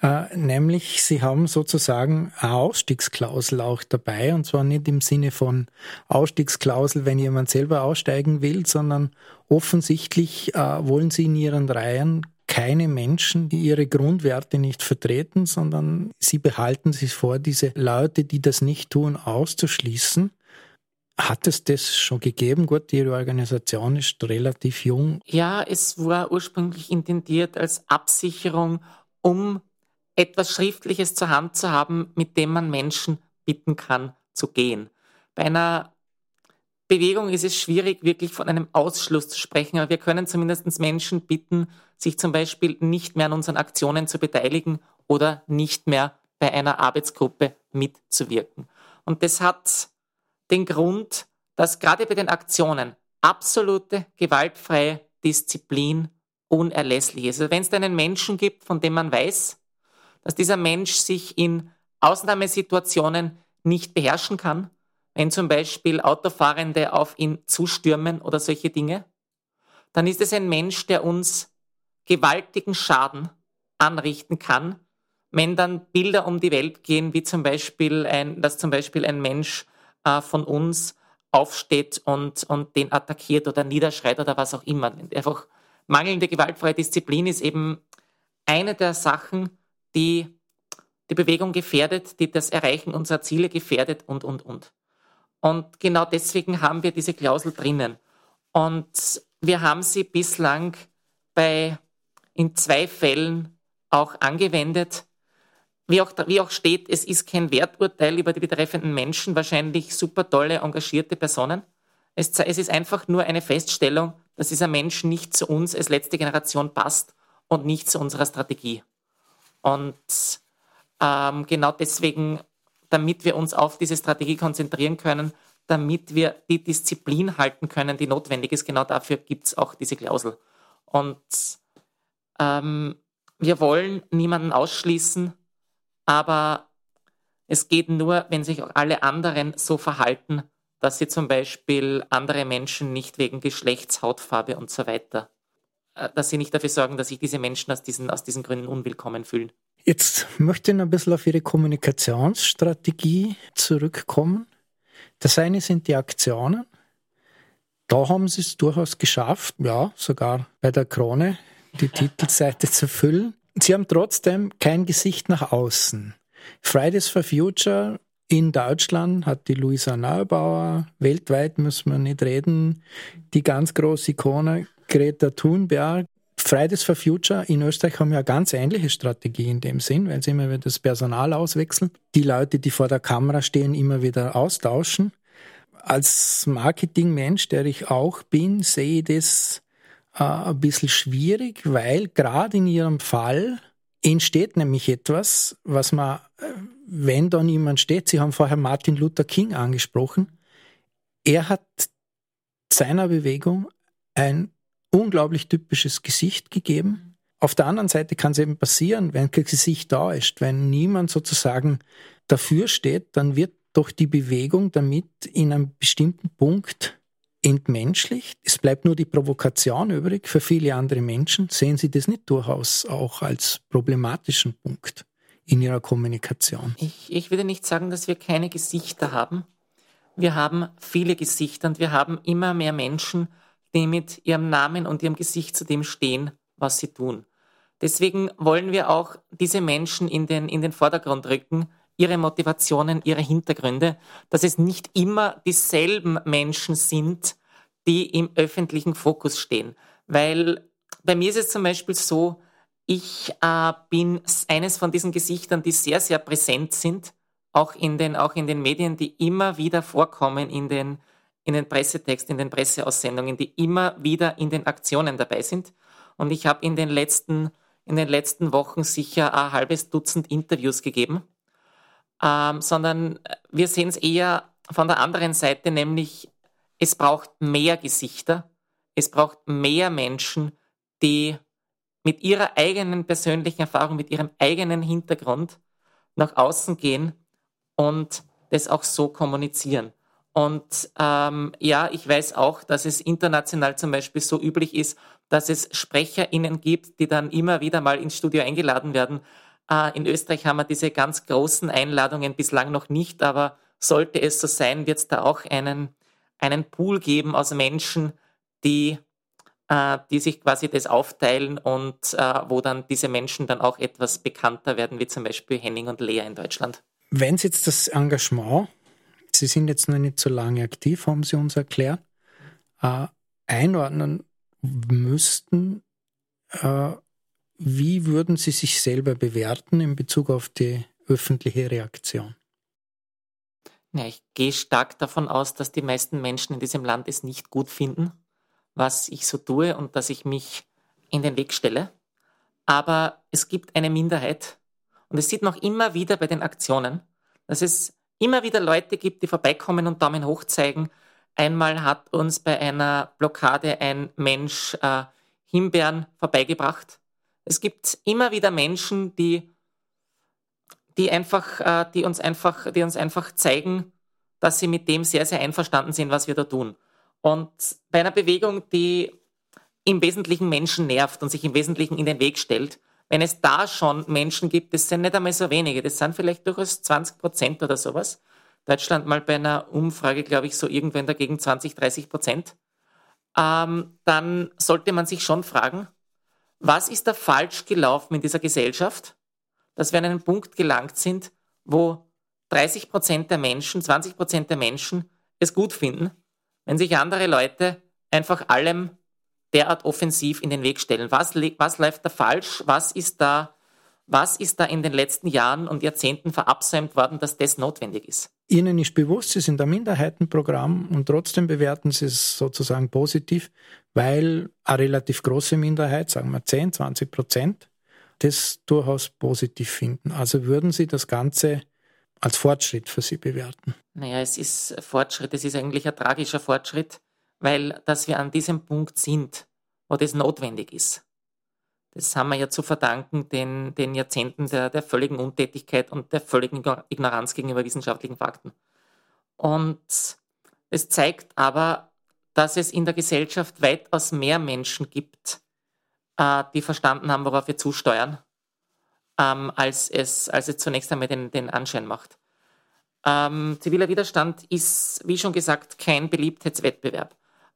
Äh, nämlich, sie haben sozusagen eine Ausstiegsklausel auch dabei, und zwar nicht im Sinne von Ausstiegsklausel, wenn jemand selber aussteigen will, sondern offensichtlich äh, wollen sie in ihren Reihen keine Menschen, die ihre Grundwerte nicht vertreten, sondern sie behalten sich vor, diese Leute, die das nicht tun, auszuschließen. Hat es das schon gegeben? Gut, Ihre Organisation ist relativ jung. Ja, es war ursprünglich intendiert als Absicherung, um etwas Schriftliches zur Hand zu haben, mit dem man Menschen bitten kann zu gehen. Bei einer Bewegung ist es schwierig, wirklich von einem Ausschluss zu sprechen, aber wir können zumindest Menschen bitten, sich zum Beispiel nicht mehr an unseren Aktionen zu beteiligen oder nicht mehr bei einer Arbeitsgruppe mitzuwirken. Und das hat den Grund, dass gerade bei den Aktionen absolute gewaltfreie Disziplin unerlässlich ist. Also wenn es einen Menschen gibt, von dem man weiß, dass dieser Mensch sich in Ausnahmesituationen nicht beherrschen kann, wenn zum Beispiel Autofahrende auf ihn zustürmen oder solche Dinge, dann ist es ein Mensch, der uns gewaltigen Schaden anrichten kann, wenn dann Bilder um die Welt gehen, wie zum Beispiel ein, dass zum Beispiel ein Mensch äh, von uns aufsteht und, und den attackiert oder niederschreit oder was auch immer. Einfach mangelnde gewaltfreie Disziplin ist eben eine der Sachen, die die Bewegung gefährdet, die das Erreichen unserer Ziele gefährdet und, und, und. Und genau deswegen haben wir diese Klausel drinnen. Und wir haben sie bislang bei, in zwei Fällen auch angewendet. Wie auch, wie auch steht, es ist kein Werturteil über die betreffenden Menschen, wahrscheinlich super tolle, engagierte Personen. Es, es ist einfach nur eine Feststellung, dass dieser Mensch nicht zu uns als letzte Generation passt und nicht zu unserer Strategie. Und ähm, genau deswegen damit wir uns auf diese Strategie konzentrieren können, damit wir die Disziplin halten können, die notwendig ist. Genau dafür gibt es auch diese Klausel. Und ähm, wir wollen niemanden ausschließen, aber es geht nur, wenn sich auch alle anderen so verhalten, dass sie zum Beispiel andere Menschen nicht wegen Geschlechts, Hautfarbe und so weiter, äh, dass sie nicht dafür sorgen, dass sich diese Menschen aus diesen, aus diesen Gründen unwillkommen fühlen. Jetzt möchte ich noch ein bisschen auf Ihre Kommunikationsstrategie zurückkommen. Das eine sind die Aktionen. Da haben Sie es durchaus geschafft, ja, sogar bei der Krone die Titelseite zu füllen. Sie haben trotzdem kein Gesicht nach außen. Fridays for Future in Deutschland hat die Luisa Neubauer, weltweit müssen wir nicht reden, die ganz große Ikone Greta Thunberg Fridays for Future in Österreich haben ja ganz ähnliche Strategie in dem Sinn, weil sie immer wieder das Personal auswechseln, die Leute, die vor der Kamera stehen, immer wieder austauschen. Als Marketingmensch, der ich auch bin, sehe ich das äh, ein bisschen schwierig, weil gerade in ihrem Fall entsteht nämlich etwas, was man, äh, wenn da niemand steht, Sie haben vorher Martin Luther King angesprochen, er hat seiner Bewegung ein unglaublich typisches Gesicht gegeben. Auf der anderen Seite kann es eben passieren, wenn kein Gesicht da ist, wenn niemand sozusagen dafür steht, dann wird doch die Bewegung damit in einem bestimmten Punkt entmenschlicht. Es bleibt nur die Provokation übrig. Für viele andere Menschen sehen sie das nicht durchaus auch als problematischen Punkt in ihrer Kommunikation. Ich, ich würde nicht sagen, dass wir keine Gesichter haben. Wir haben viele Gesichter und wir haben immer mehr Menschen, die mit ihrem Namen und ihrem Gesicht zu dem stehen, was sie tun. Deswegen wollen wir auch diese Menschen in den, in den Vordergrund rücken, ihre Motivationen, ihre Hintergründe, dass es nicht immer dieselben Menschen sind, die im öffentlichen Fokus stehen. Weil bei mir ist es zum Beispiel so, ich äh, bin eines von diesen Gesichtern, die sehr, sehr präsent sind, auch in den, auch in den Medien, die immer wieder vorkommen in den, in den Pressetexten, in den Presseaussendungen, die immer wieder in den Aktionen dabei sind. Und ich habe in den letzten, in den letzten Wochen sicher ein halbes Dutzend Interviews gegeben, ähm, sondern wir sehen es eher von der anderen Seite, nämlich es braucht mehr Gesichter, es braucht mehr Menschen, die mit ihrer eigenen persönlichen Erfahrung, mit ihrem eigenen Hintergrund nach außen gehen und das auch so kommunizieren. Und ähm, ja, ich weiß auch, dass es international zum Beispiel so üblich ist, dass es SprecherInnen gibt, die dann immer wieder mal ins Studio eingeladen werden. Äh, in Österreich haben wir diese ganz großen Einladungen bislang noch nicht, aber sollte es so sein, wird es da auch einen, einen Pool geben aus Menschen, die, äh, die sich quasi das aufteilen und äh, wo dann diese Menschen dann auch etwas bekannter werden, wie zum Beispiel Henning und Lea in Deutschland. Wenn Sie jetzt das Engagement Sie sind jetzt noch nicht so lange aktiv, haben Sie uns erklärt, äh, einordnen müssten, äh, wie würden Sie sich selber bewerten in Bezug auf die öffentliche Reaktion? Ja, ich gehe stark davon aus, dass die meisten Menschen in diesem Land es nicht gut finden, was ich so tue und dass ich mich in den Weg stelle. Aber es gibt eine Minderheit und es sieht auch immer wieder bei den Aktionen, dass es immer wieder Leute gibt, die vorbeikommen und Daumen hoch zeigen. Einmal hat uns bei einer Blockade ein Mensch äh, Himbeeren vorbeigebracht. Es gibt immer wieder Menschen, die, die einfach, äh, die uns einfach, die uns einfach zeigen, dass sie mit dem sehr, sehr einverstanden sind, was wir da tun. Und bei einer Bewegung, die im Wesentlichen Menschen nervt und sich im Wesentlichen in den Weg stellt, wenn es da schon Menschen gibt, das sind nicht einmal so wenige, das sind vielleicht durchaus 20 Prozent oder sowas. Deutschland mal bei einer Umfrage, glaube ich, so irgendwann dagegen 20, 30 Prozent. Ähm, dann sollte man sich schon fragen, was ist da falsch gelaufen in dieser Gesellschaft, dass wir an einen Punkt gelangt sind, wo 30 Prozent der Menschen, 20 Prozent der Menschen es gut finden, wenn sich andere Leute einfach allem derart offensiv in den Weg stellen? Was, was läuft da falsch? Was ist da, was ist da in den letzten Jahren und Jahrzehnten verabsäumt worden, dass das notwendig ist? Ihnen ist bewusst, Sie sind ein Minderheitenprogramm und trotzdem bewerten Sie es sozusagen positiv, weil eine relativ große Minderheit, sagen wir 10, 20 Prozent, das durchaus positiv finden. Also würden Sie das Ganze als Fortschritt für Sie bewerten? Naja, es ist Fortschritt, es ist eigentlich ein tragischer Fortschritt, weil dass wir an diesem Punkt sind, wo das notwendig ist. Das haben wir ja zu verdanken den, den Jahrzehnten der, der völligen Untätigkeit und der völligen Ignoranz gegenüber wissenschaftlichen Fakten. Und es zeigt aber, dass es in der Gesellschaft weitaus mehr Menschen gibt, äh, die verstanden haben, worauf wir zusteuern, ähm, als, es, als es zunächst einmal den, den Anschein macht. Ähm, ziviler Widerstand ist, wie schon gesagt, kein Beliebtheitswettbewerb.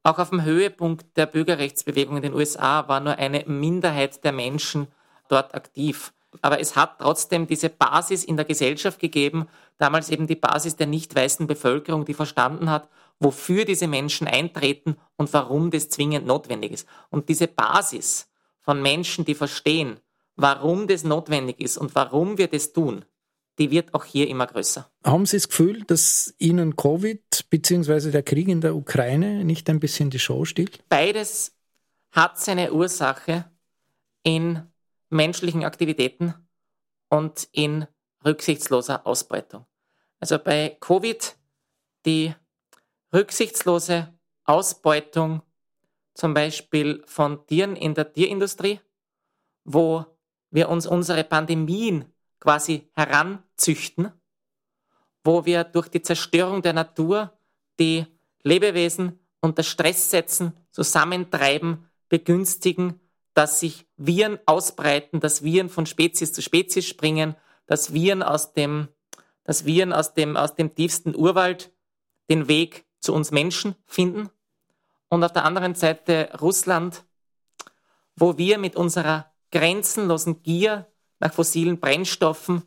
Auch auf dem Höhepunkt der Bürgerrechtsbewegung in den USA war nur eine Minderheit der Menschen dort aktiv. Aber es hat trotzdem diese Basis in der Gesellschaft gegeben, damals eben die Basis der nicht weißen Bevölkerung, die verstanden hat, wofür diese Menschen eintreten und warum das zwingend notwendig ist. Und diese Basis von Menschen, die verstehen, warum das notwendig ist und warum wir das tun, die wird auch hier immer größer. Haben Sie das Gefühl, dass Ihnen Covid bzw. der Krieg in der Ukraine nicht ein bisschen die Show stiehlt? Beides hat seine Ursache in menschlichen Aktivitäten und in rücksichtsloser Ausbeutung. Also bei Covid die rücksichtslose Ausbeutung zum Beispiel von Tieren in der Tierindustrie, wo wir uns unsere Pandemien quasi heranzüchten, wo wir durch die Zerstörung der Natur die Lebewesen unter Stress setzen, zusammentreiben, begünstigen, dass sich Viren ausbreiten, dass Viren von Spezies zu Spezies springen, dass Viren aus dem, dass Viren aus dem, aus dem tiefsten Urwald den Weg zu uns Menschen finden. Und auf der anderen Seite Russland, wo wir mit unserer grenzenlosen Gier nach fossilen Brennstoffen,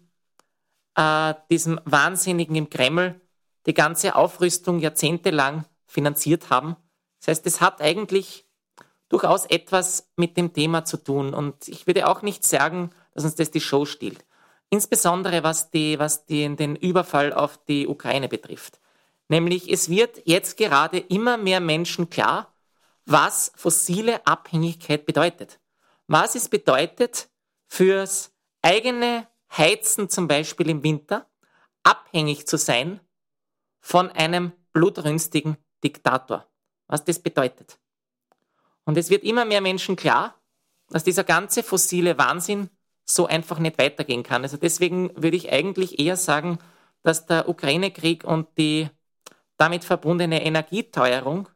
äh, diesem Wahnsinnigen im Kreml, die ganze Aufrüstung jahrzehntelang finanziert haben. Das heißt, es hat eigentlich durchaus etwas mit dem Thema zu tun. Und ich würde auch nicht sagen, dass uns das die Show stiehlt. Insbesondere was, die, was die, den Überfall auf die Ukraine betrifft. Nämlich es wird jetzt gerade immer mehr Menschen klar, was fossile Abhängigkeit bedeutet. Was es bedeutet, fürs eigene Heizen zum Beispiel im Winter abhängig zu sein von einem blutrünstigen Diktator. Was das bedeutet. Und es wird immer mehr Menschen klar, dass dieser ganze fossile Wahnsinn so einfach nicht weitergehen kann. Also deswegen würde ich eigentlich eher sagen, dass der Ukraine-Krieg und die damit verbundene Energieteuerung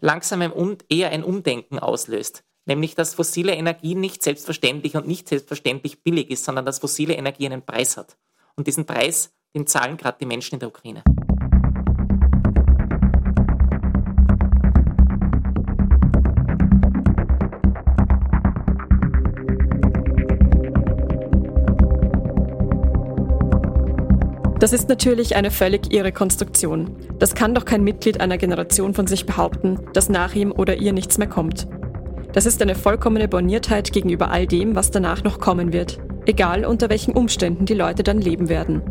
langsam eher ein Umdenken auslöst. Nämlich, dass fossile Energie nicht selbstverständlich und nicht selbstverständlich billig ist, sondern dass fossile Energie einen Preis hat. Und diesen Preis, den zahlen gerade die Menschen in der Ukraine. Das ist natürlich eine völlig irre Konstruktion. Das kann doch kein Mitglied einer Generation von sich behaupten, dass nach ihm oder ihr nichts mehr kommt. Das ist eine vollkommene Borniertheit gegenüber all dem, was danach noch kommen wird, egal unter welchen Umständen die Leute dann leben werden.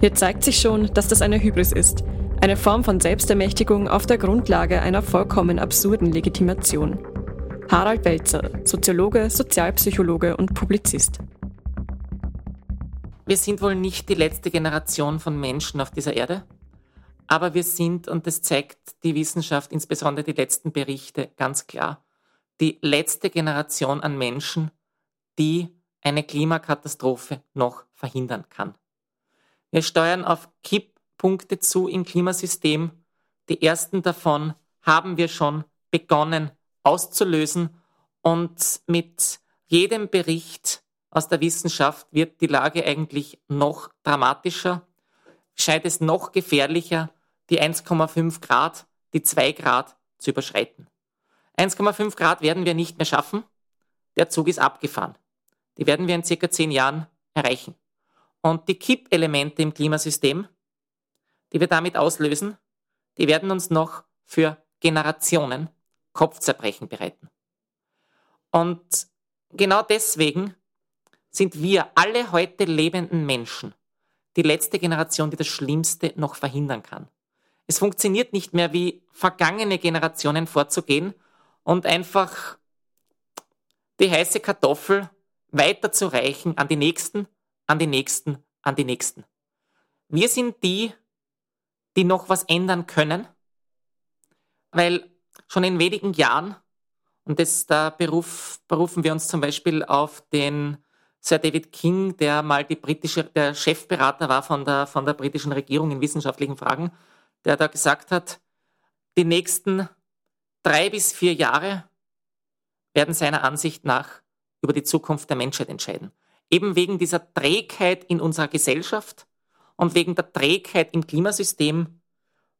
Hier zeigt sich schon, dass das eine Hybris ist, eine Form von Selbstermächtigung auf der Grundlage einer vollkommen absurden Legitimation. Harald Welzer, Soziologe, Sozialpsychologe und Publizist. Wir sind wohl nicht die letzte Generation von Menschen auf dieser Erde, aber wir sind, und das zeigt die Wissenschaft, insbesondere die letzten Berichte, ganz klar, die letzte Generation an Menschen, die eine Klimakatastrophe noch verhindern kann. Wir steuern auf Kipppunkte zu im Klimasystem. Die ersten davon haben wir schon begonnen auszulösen und mit jedem Bericht aus der Wissenschaft wird die Lage eigentlich noch dramatischer, scheint es noch gefährlicher, die 1,5 Grad, die 2 Grad zu überschreiten. 1,5 Grad werden wir nicht mehr schaffen. Der Zug ist abgefahren. Die werden wir in circa 10 Jahren erreichen. Und die Kippelemente im Klimasystem, die wir damit auslösen, die werden uns noch für Generationen Kopfzerbrechen bereiten. Und genau deswegen sind wir alle heute lebenden Menschen die letzte Generation, die das Schlimmste noch verhindern kann. Es funktioniert nicht mehr wie vergangene Generationen vorzugehen und einfach die heiße Kartoffel weiterzureichen an die Nächsten, an die Nächsten, an die Nächsten. Wir sind die, die noch was ändern können, weil schon in wenigen Jahren, und das, da beruf, berufen wir uns zum Beispiel auf den Sir David King, der mal die britische, der Chefberater war von der, von der britischen Regierung in wissenschaftlichen Fragen, der da gesagt hat, die nächsten drei bis vier Jahre werden seiner Ansicht nach über die Zukunft der Menschheit entscheiden. Eben wegen dieser Trägheit in unserer Gesellschaft und wegen der Trägheit im Klimasystem,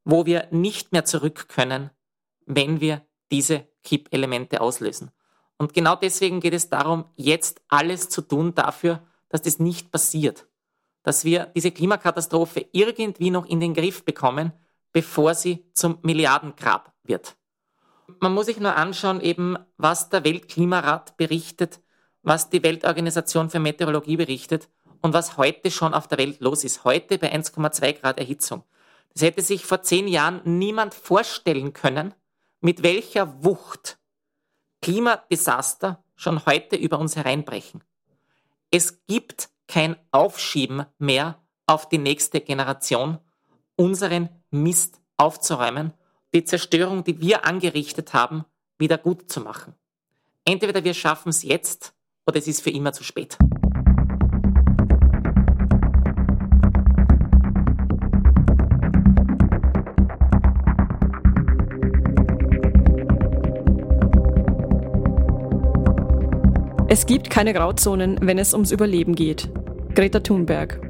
wo wir nicht mehr zurück können, wenn wir diese Kippelemente auslösen. Und genau deswegen geht es darum, jetzt alles zu tun dafür, dass das nicht passiert. Dass wir diese Klimakatastrophe irgendwie noch in den Griff bekommen, bevor sie zum Milliardengrab wird. Man muss sich nur anschauen, eben, was der Weltklimarat berichtet, was die Weltorganisation für Meteorologie berichtet und was heute schon auf der Welt los ist. Heute bei 1,2 Grad Erhitzung. Das hätte sich vor zehn Jahren niemand vorstellen können, mit welcher Wucht Klimadesaster schon heute über uns hereinbrechen. Es gibt kein Aufschieben mehr auf die nächste Generation, unseren Mist aufzuräumen, die Zerstörung, die wir angerichtet haben, wieder gut zu machen. Entweder wir schaffen es jetzt oder es ist für immer zu spät. Es gibt keine Grauzonen, wenn es ums Überleben geht. Greta Thunberg.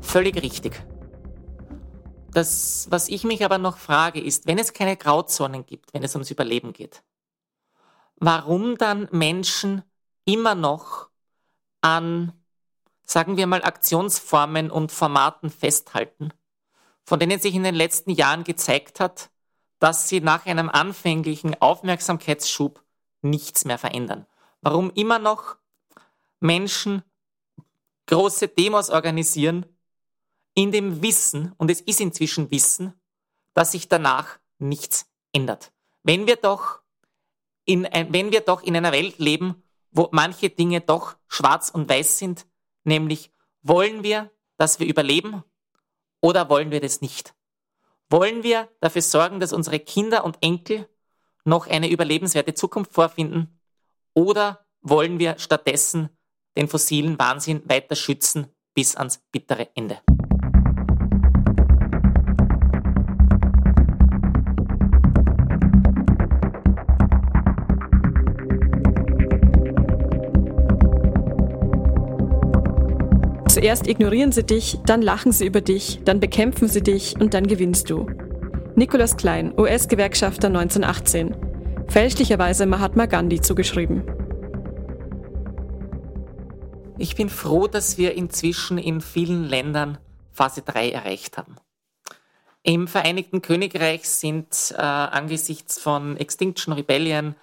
Völlig richtig. Das, was ich mich aber noch frage, ist, wenn es keine Grauzonen gibt, wenn es ums Überleben geht, warum dann Menschen immer noch an, sagen wir mal, Aktionsformen und Formaten festhalten, von denen sich in den letzten Jahren gezeigt hat, dass sie nach einem anfänglichen Aufmerksamkeitsschub nichts mehr verändern. Warum immer noch Menschen große Demos organisieren, in dem Wissen, und es ist inzwischen Wissen, dass sich danach nichts ändert. Wenn wir doch in, wenn wir doch in einer Welt leben, wo manche Dinge doch schwarz und weiß sind, nämlich wollen wir, dass wir überleben oder wollen wir das nicht? Wollen wir dafür sorgen, dass unsere Kinder und Enkel noch eine überlebenswerte Zukunft vorfinden? Oder wollen wir stattdessen den fossilen Wahnsinn weiter schützen bis ans bittere Ende? Zuerst ignorieren sie dich, dann lachen sie über dich, dann bekämpfen sie dich und dann gewinnst du. Nicholas Klein, US-Gewerkschafter 1918. Fälschlicherweise Mahatma Gandhi zugeschrieben. Ich bin froh, dass wir inzwischen in vielen Ländern Phase 3 erreicht haben. Im Vereinigten Königreich sind äh, angesichts von Extinction Rebellion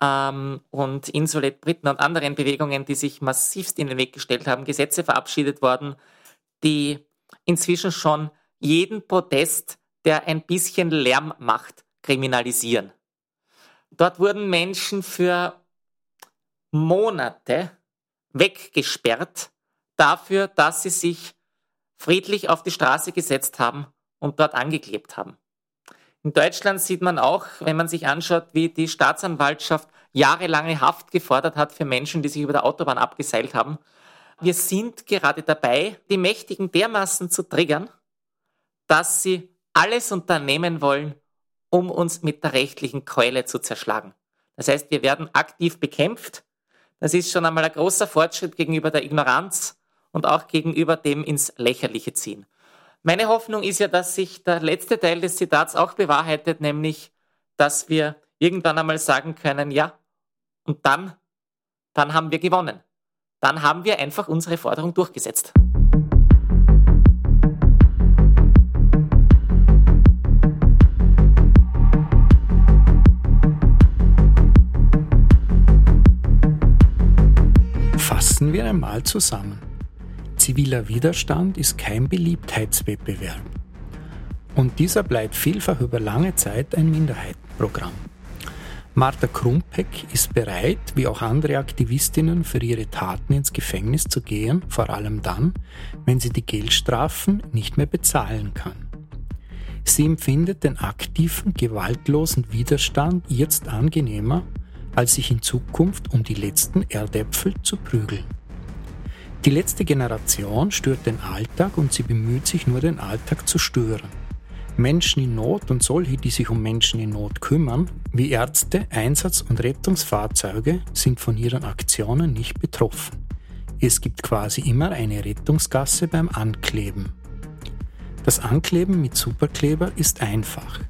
ähm, und Insulet Briten und anderen Bewegungen, die sich massivst in den Weg gestellt haben, Gesetze verabschiedet worden, die inzwischen schon jeden Protest der ein bisschen Lärm macht, kriminalisieren. Dort wurden Menschen für Monate weggesperrt dafür, dass sie sich friedlich auf die Straße gesetzt haben und dort angeklebt haben. In Deutschland sieht man auch, wenn man sich anschaut, wie die Staatsanwaltschaft jahrelange Haft gefordert hat für Menschen, die sich über der Autobahn abgeseilt haben. Wir sind gerade dabei, die Mächtigen dermaßen zu triggern, dass sie alles unternehmen wollen, um uns mit der rechtlichen Keule zu zerschlagen. Das heißt, wir werden aktiv bekämpft. Das ist schon einmal ein großer Fortschritt gegenüber der Ignoranz und auch gegenüber dem ins Lächerliche ziehen. Meine Hoffnung ist ja, dass sich der letzte Teil des Zitats auch bewahrheitet, nämlich, dass wir irgendwann einmal sagen können, ja, und dann, dann haben wir gewonnen. Dann haben wir einfach unsere Forderung durchgesetzt. Fassen wir einmal zusammen. Ziviler Widerstand ist kein Beliebtheitswettbewerb. Und dieser bleibt vielfach über lange Zeit ein Minderheitenprogramm. Martha Krumpeck ist bereit, wie auch andere Aktivistinnen, für ihre Taten ins Gefängnis zu gehen, vor allem dann, wenn sie die Geldstrafen nicht mehr bezahlen kann. Sie empfindet den aktiven, gewaltlosen Widerstand jetzt angenehmer als sich in Zukunft um die letzten Erdäpfel zu prügeln. Die letzte Generation stört den Alltag und sie bemüht sich nur, den Alltag zu stören. Menschen in Not und solche, die sich um Menschen in Not kümmern, wie Ärzte, Einsatz- und Rettungsfahrzeuge, sind von ihren Aktionen nicht betroffen. Es gibt quasi immer eine Rettungsgasse beim Ankleben. Das Ankleben mit Superkleber ist einfach.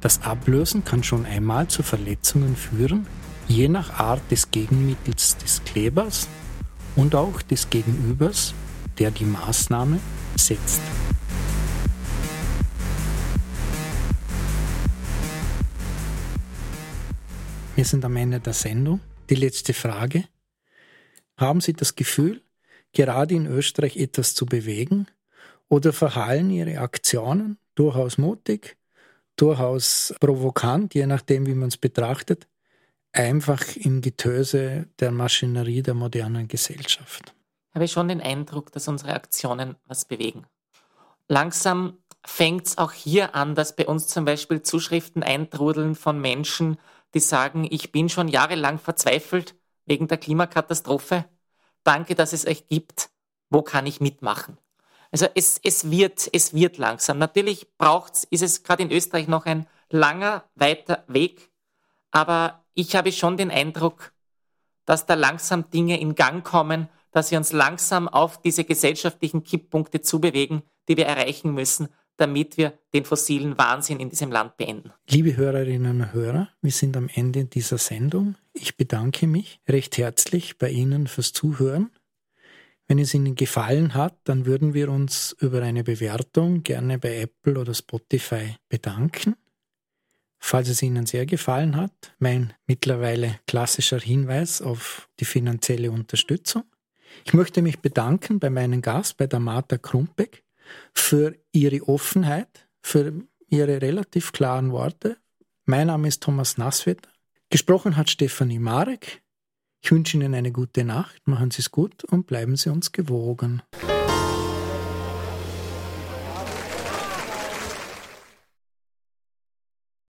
Das Ablösen kann schon einmal zu Verletzungen führen, je nach Art des Gegenmittels des Klebers und auch des Gegenübers, der die Maßnahme setzt. Wir sind am Ende der Sendung. Die letzte Frage. Haben Sie das Gefühl, gerade in Österreich etwas zu bewegen? Oder verhallen Ihre Aktionen durchaus mutig, durchaus provokant, je nachdem, wie man es betrachtet? Einfach im Getöse der Maschinerie der modernen Gesellschaft? Habe ich schon den Eindruck, dass unsere Aktionen was bewegen. Langsam fängt es auch hier an, dass bei uns zum Beispiel Zuschriften eintrudeln von Menschen, die sagen, ich bin schon jahrelang verzweifelt wegen der Klimakatastrophe. Danke, dass es euch gibt. Wo kann ich mitmachen? Also es, es wird, es wird langsam. Natürlich braucht's, ist es gerade in Österreich noch ein langer, weiter Weg. Aber ich habe schon den Eindruck, dass da langsam Dinge in Gang kommen, dass wir uns langsam auf diese gesellschaftlichen Kipppunkte zubewegen, die wir erreichen müssen, damit wir den fossilen Wahnsinn in diesem Land beenden. Liebe Hörerinnen und Hörer, wir sind am Ende dieser Sendung. Ich bedanke mich recht herzlich bei Ihnen fürs Zuhören. Wenn es Ihnen gefallen hat, dann würden wir uns über eine Bewertung gerne bei Apple oder Spotify bedanken. Falls es Ihnen sehr gefallen hat, mein mittlerweile klassischer Hinweis auf die finanzielle Unterstützung. Ich möchte mich bedanken bei meinem Gast, bei der Martha Krumpeck, für Ihre Offenheit, für Ihre relativ klaren Worte. Mein Name ist Thomas Nasswetter. Gesprochen hat Stefanie Marek. Ich wünsche Ihnen eine gute Nacht, machen Sie es gut und bleiben Sie uns gewogen.